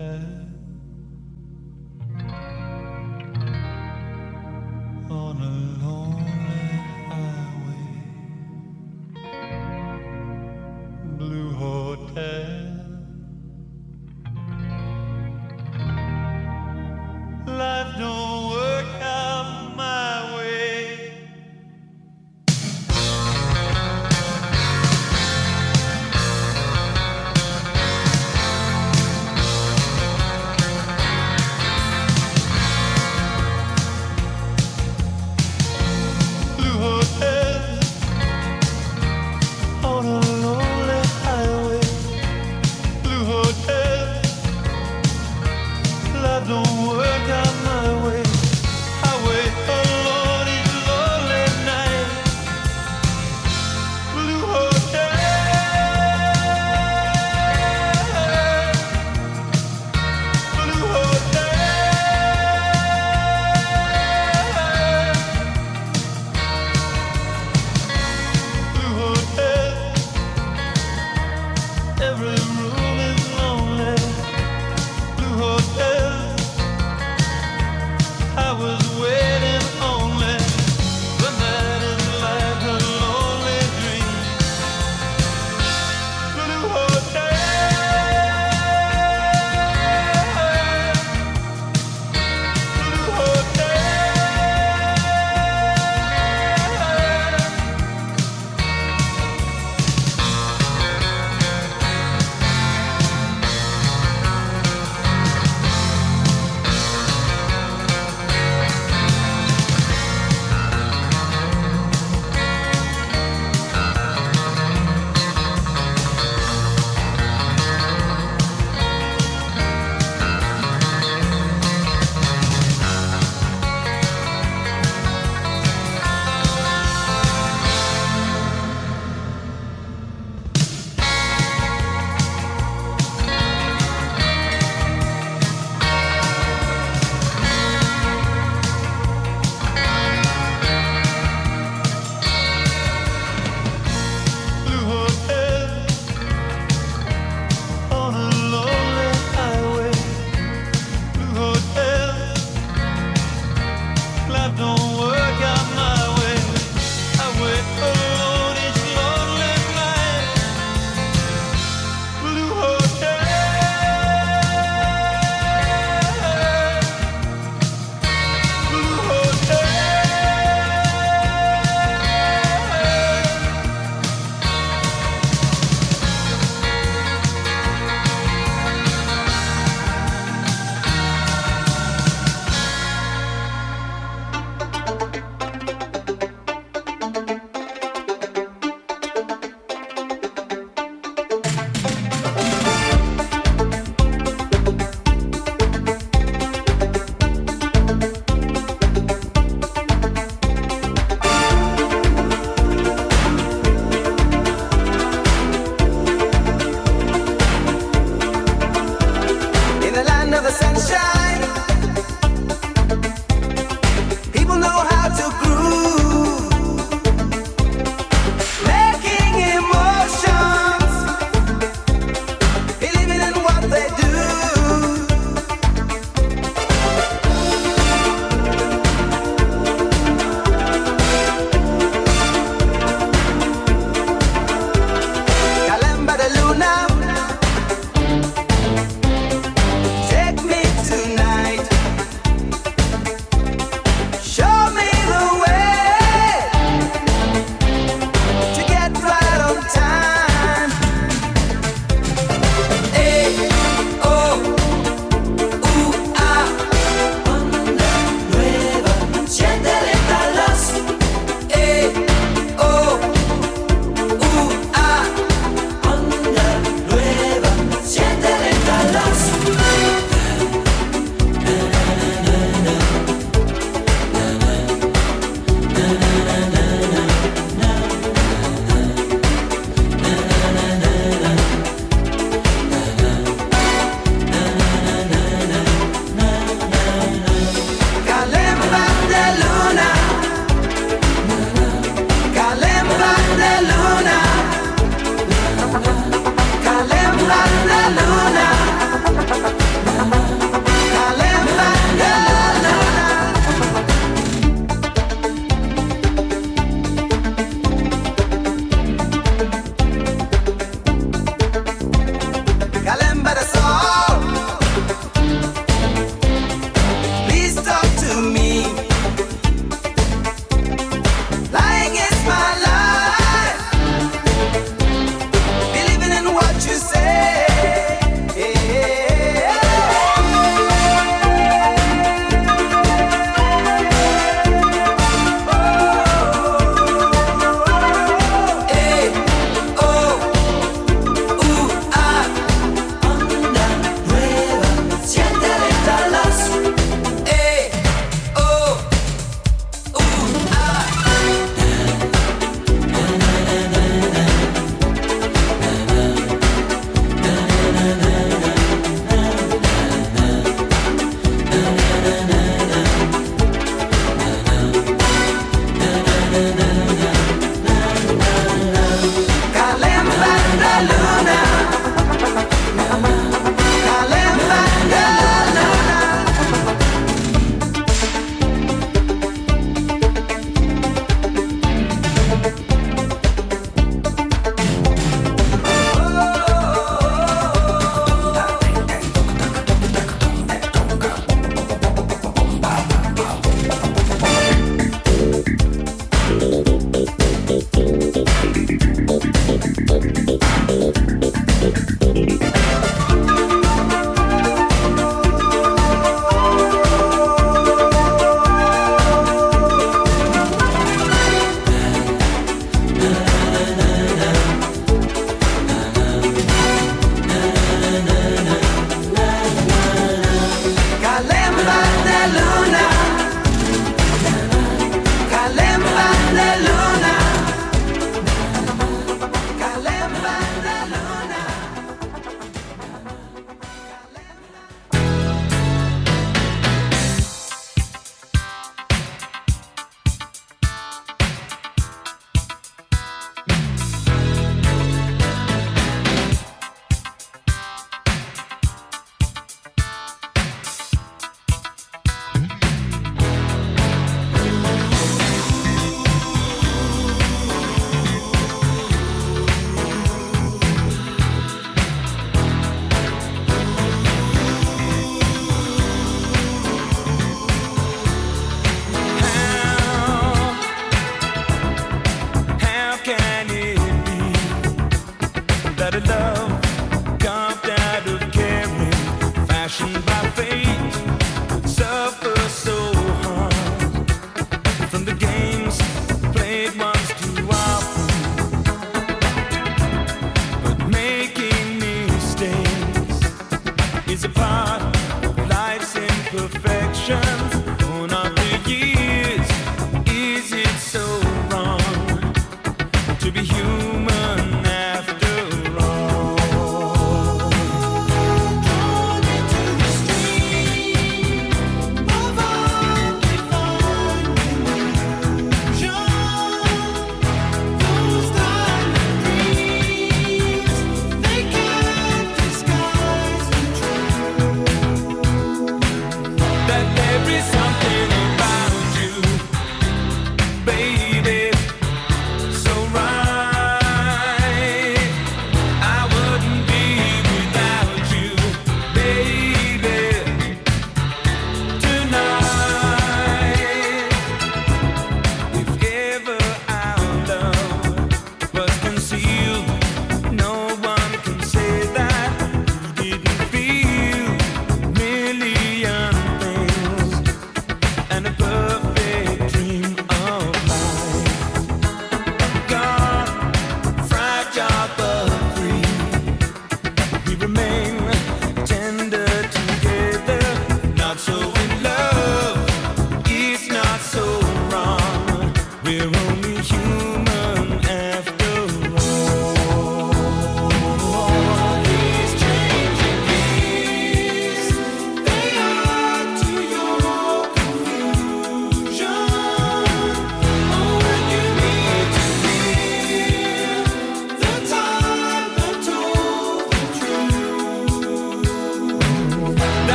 head.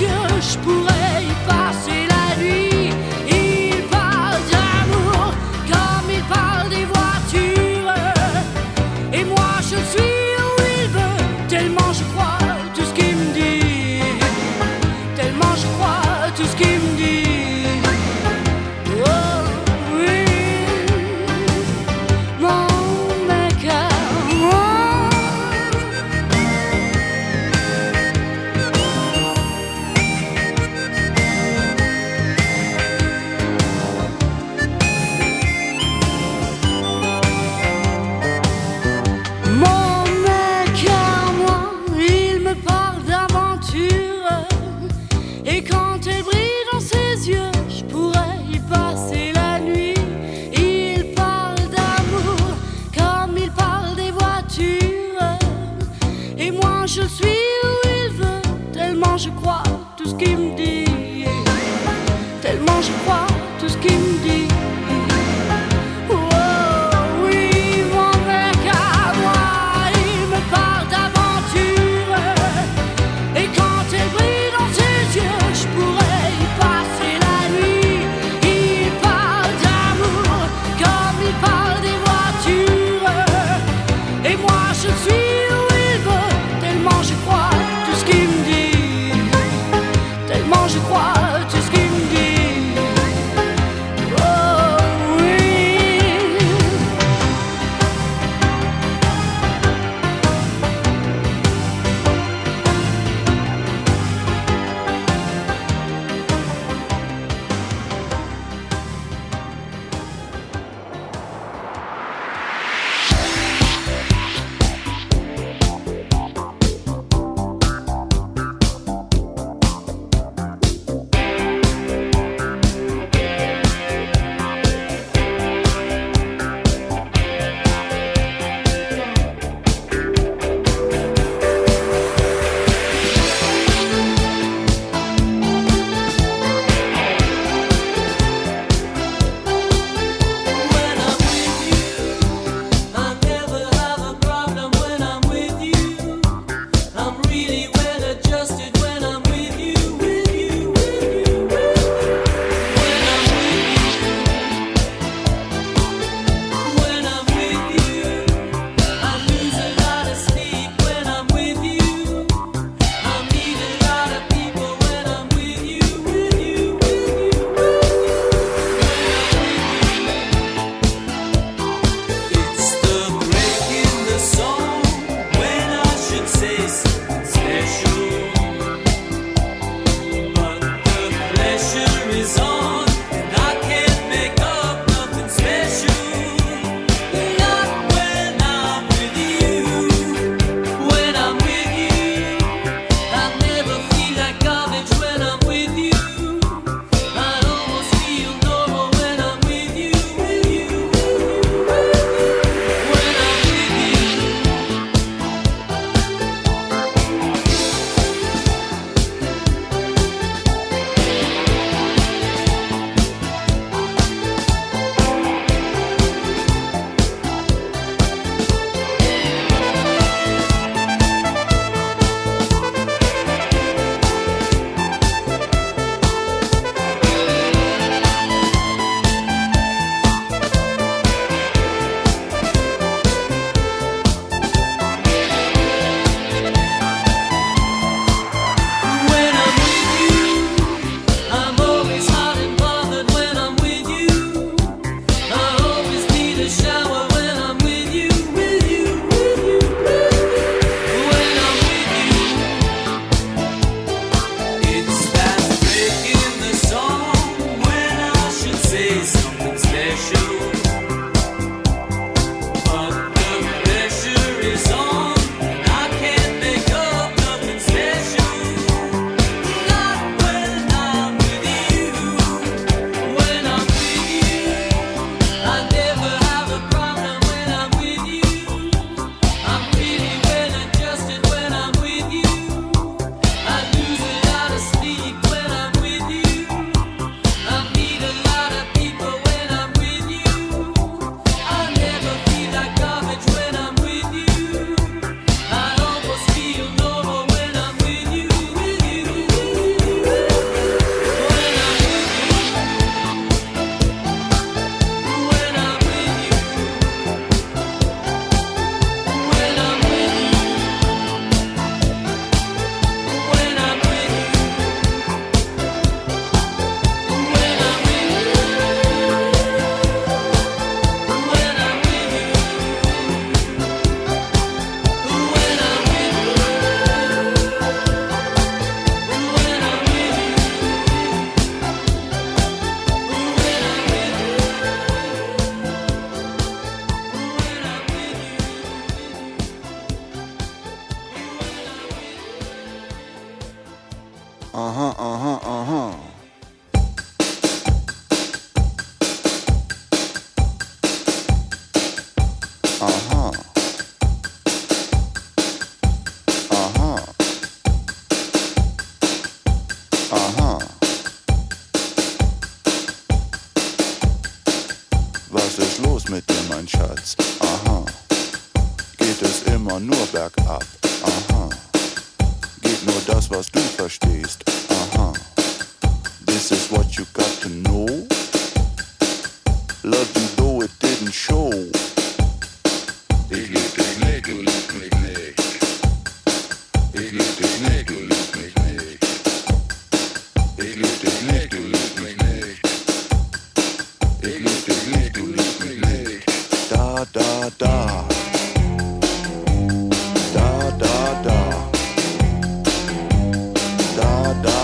You.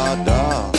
Da, da,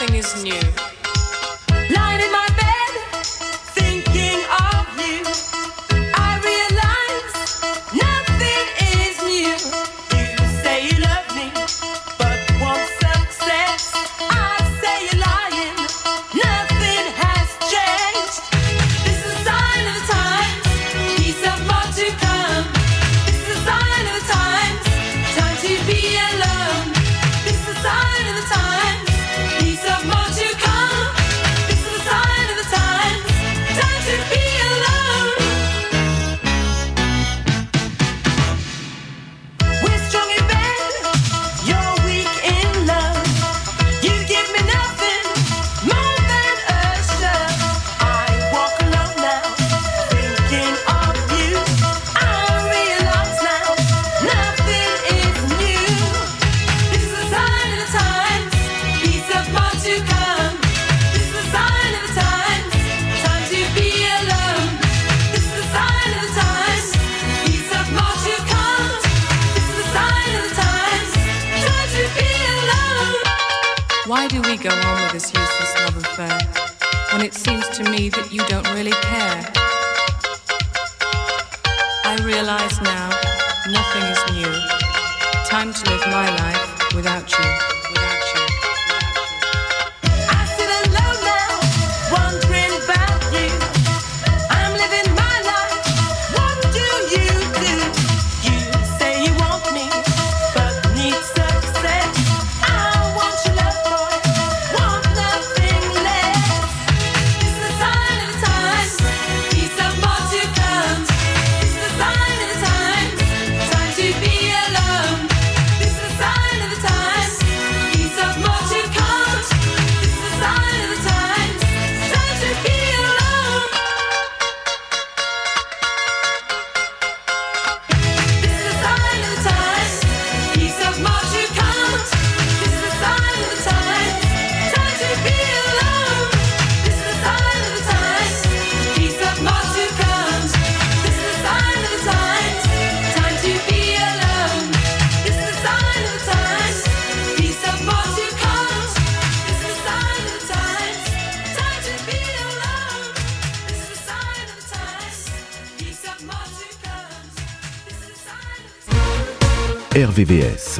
nothing is new. when it seems to me that you don't really care. I realize now nothing is new. Time to live my life without you.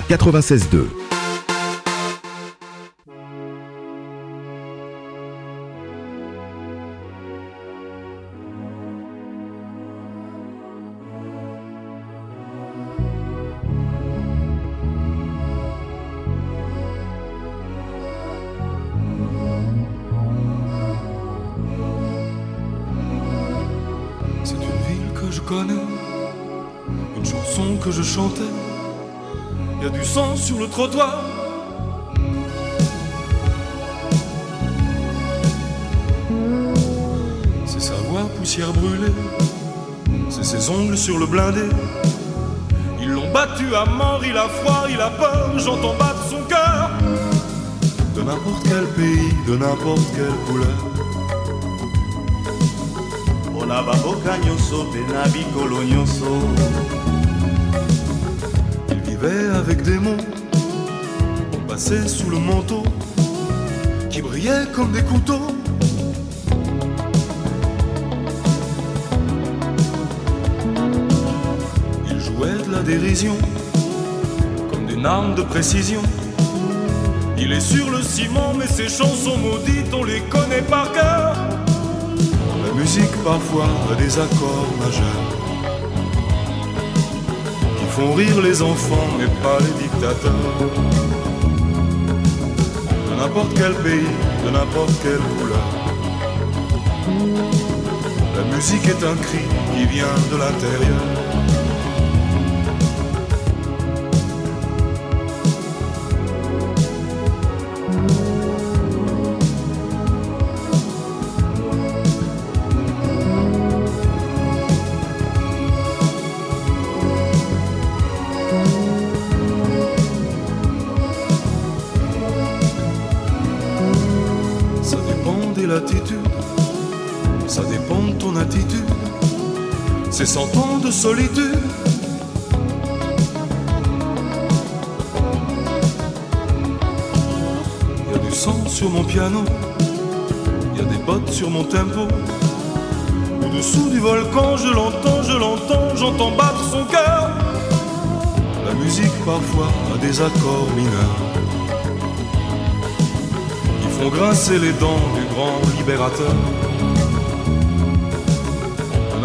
quatre-vingt-seize deux. C'est une ville que je connais, une chanson que je chantais y a du sang sur le trottoir. C'est sa voix poussière brûlée, c'est ses ongles sur le blindé. Ils l'ont battu à mort, il a froid, il a peur, j'entends battre son cœur. De n'importe quel pays, de n'importe quelle couleur. De avec des mots On passait sous le manteau Qui brillait comme des couteaux. Il jouait de la dérision Comme d'une arme de précision. Il est sur le ciment Mais ses chansons maudites On les connaît par cœur. La musique parfois a des accords majeurs font rire les enfants mais pas les dictateurs. De n'importe quel pays, de n'importe quelle couleur. La musique est un cri qui vient de l'intérieur. cent de solitude. Il y a du sang sur mon piano, il y a des bottes sur mon tempo. Au-dessous du volcan, je l'entends, je l'entends, j'entends battre son cœur. La musique parfois a des accords mineurs qui font grincer les dents du grand libérateur.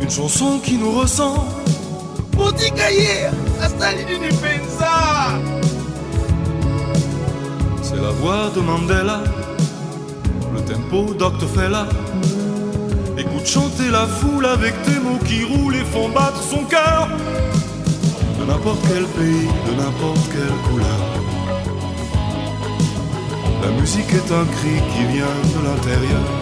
Une chanson qui nous ressemble. C'est la voix de Mandela, le tempo Dr. Fella. Écoute chanter la foule avec tes mots qui roulent et font battre son cœur. De n'importe quel pays, de n'importe quelle couleur. La musique est un cri qui vient de l'intérieur.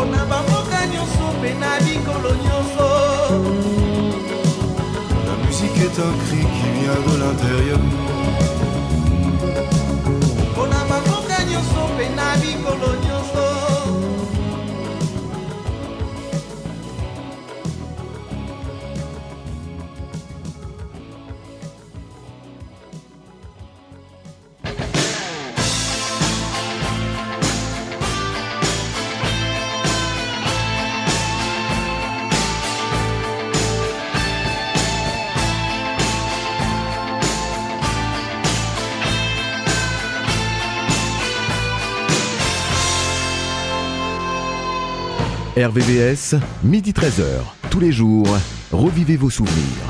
Mpona bamboka nyonso mpe na mikolo nyonso La musique est un cri qui vient de l'intérieur. mpona bamboka nyonso mpe na mikolo nyonso RVVS, midi 13h. Tous les jours, revivez vos souvenirs.